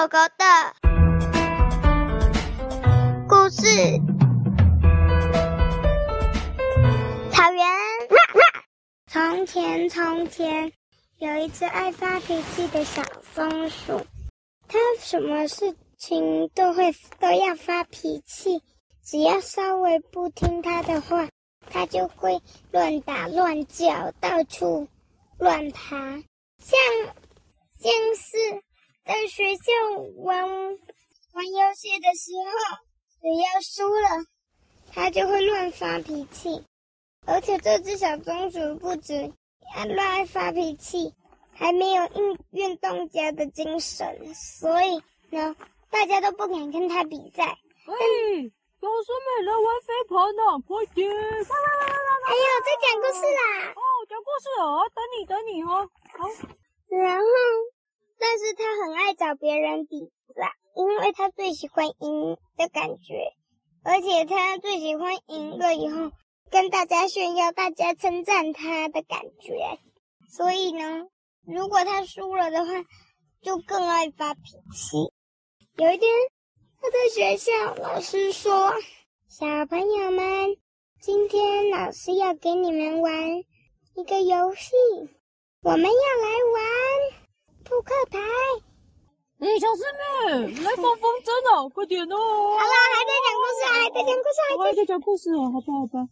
狗狗的故事。草原。从前，从前有一只爱发脾气的小松鼠，它什么事情都会都要发脾气，只要稍微不听它的话，它就会乱打乱叫，到处乱爬，像像是。在学校玩玩游戏的时候，只要输了，他就会乱发脾气。而且这只小松鼠不止乱发脾气，还没有运运动家的精神，所以呢，大家都不敢跟他比赛。喂，小师妹来玩飞盘呢，快点！哎呦，在讲故事啦！哦，讲故事哦，等你等你哦。好，然后。但是他很爱找别人比赛，因为他最喜欢赢的感觉，而且他最喜欢赢了以后跟大家炫耀、大家称赞他的感觉。所以呢，如果他输了的话，就更爱发脾气。有一天，他在学校，老师说：“小朋友们，今天老师要给你们玩一个游戏，我们要来玩。”扑克牌，哎，小师妹，来放风筝哦，快点哦！好了，还在讲故事啊，还在讲故事，还在讲故事哦，好吧，好吧。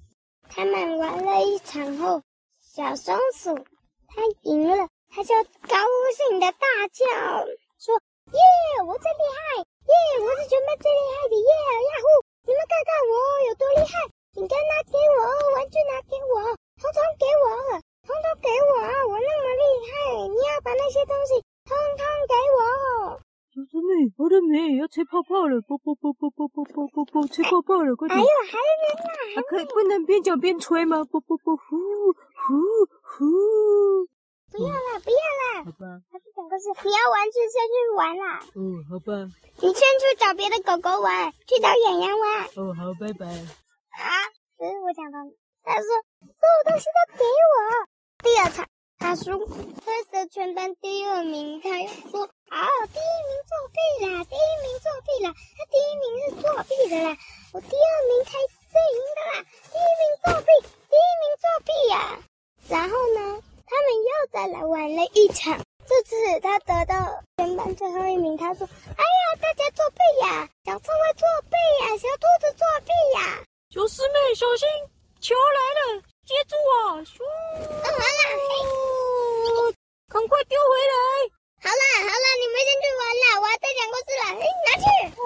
他们玩了一场后，小松鼠它赢了，它就高兴的大叫说：“耶，我最厉害！耶，我是全班最厉害的耶！呀呼，你们看看我有多厉害！饼干拿给我，玩具拿给我，统统给我，统统给我，我那么厉害！你要把那些东西。”我的美要吹泡泡了，啵啵啵啵啵啵啵啵啵，吹泡泡了，快点！还有还没人呢，可以不能边讲边吹吗？啵啵啵，呼呼呼！不要了，不要了。好吧。他是讲故事，你要玩具，先去玩啦。哦，好吧。你先去找别的狗狗玩，去找远洋玩。哦，好，拜拜。啊，所是我讲的。他说，所有东西都给我。第二场。他说，他得全班第二名。他又说：“啊，第一名作弊啦！第一名作弊啦！他第一名是作弊的啦！我第二名才是赢的啦！第一名作弊，第一名作弊呀、！”然后呢，他们又再来玩了一场。这次他得到全班最后一名。他说：“哎呀，大家作弊呀！小刺猬作弊呀！小兔子作弊呀！小师妹小心，球来了！”接住啊！咻！好了，嘿，赶快丢回来！好了好了，你们先去玩了，我要再讲故事了。哎，拿去。哦。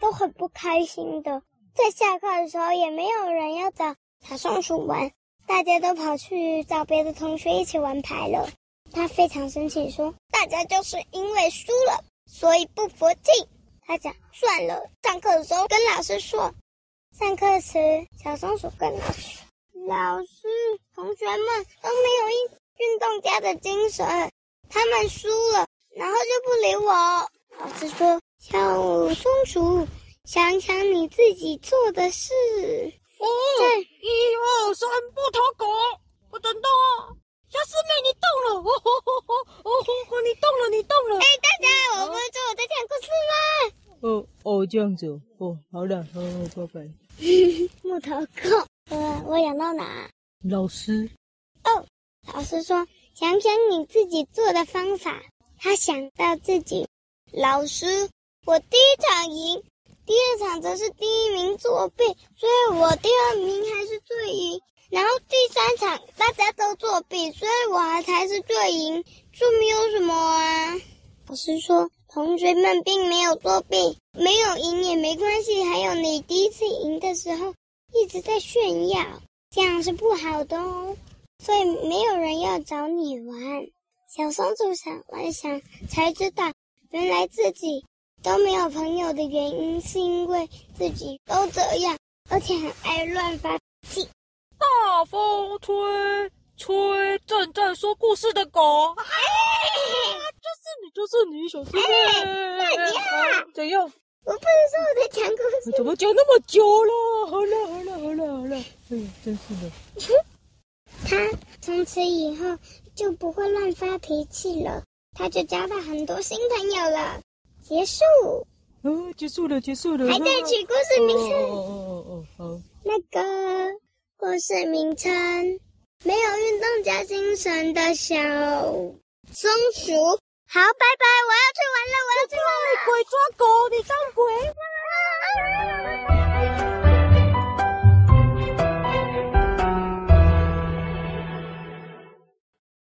都很不开心的，在下课的时候也没有人要找小松鼠玩，大家都跑去找别的同学一起玩牌了。他非常生气，说：“大家就是因为输了，所以不服气。”他讲：“算了，上课的时候跟老师说。”上课时，小松鼠跟老师：“老师，同学们都没有运运动家的精神，他们输了，然后就不理我。”老师说：“小松鼠，想想你自己做的事。”哦，一二三，木头狗，我等到啊！小师妹，你动了！哦吼吼吼！哦吼，你动了，你动了！哎，大家，我不是说我在讲故事吗？哦哦，这样子哦，好了，好，好，拜拜。木头狗，呃，我讲到哪？老师。哦，老师说，想想你自己做的方法。他想到自己，老师，我第一场赢，第二场则是第一名作弊，所以我第二名还是最赢。然后第三场大家都作弊，所以我还才是最赢。这没有什么啊。老师说。同学们并没有作弊，没有赢也没关系。还有你第一次赢的时候一直在炫耀，这样是不好的哦。所以没有人要找你玩。小松鼠想了想，才知道原来自己都没有朋友的原因是因为自己都这样，而且很爱乱发脾气。大风吹。吹正在说故事的狗，哎，就是你，就是你，小师妹。哎，大家，怎样？我不能说我在讲故事，怎么讲那么久了？好了，好了，好了，好了。哎呀，真是的。他从此以后就不会乱发脾气了，他就交到很多新朋友了。结束。哦，结束了，结束了。还在取故事名称。哦哦哦哦好。那个故事名称，没有运动加精神的小松鼠。好，拜拜，我要去玩了，我要去玩了。鬼抓狗，你当鬼吗？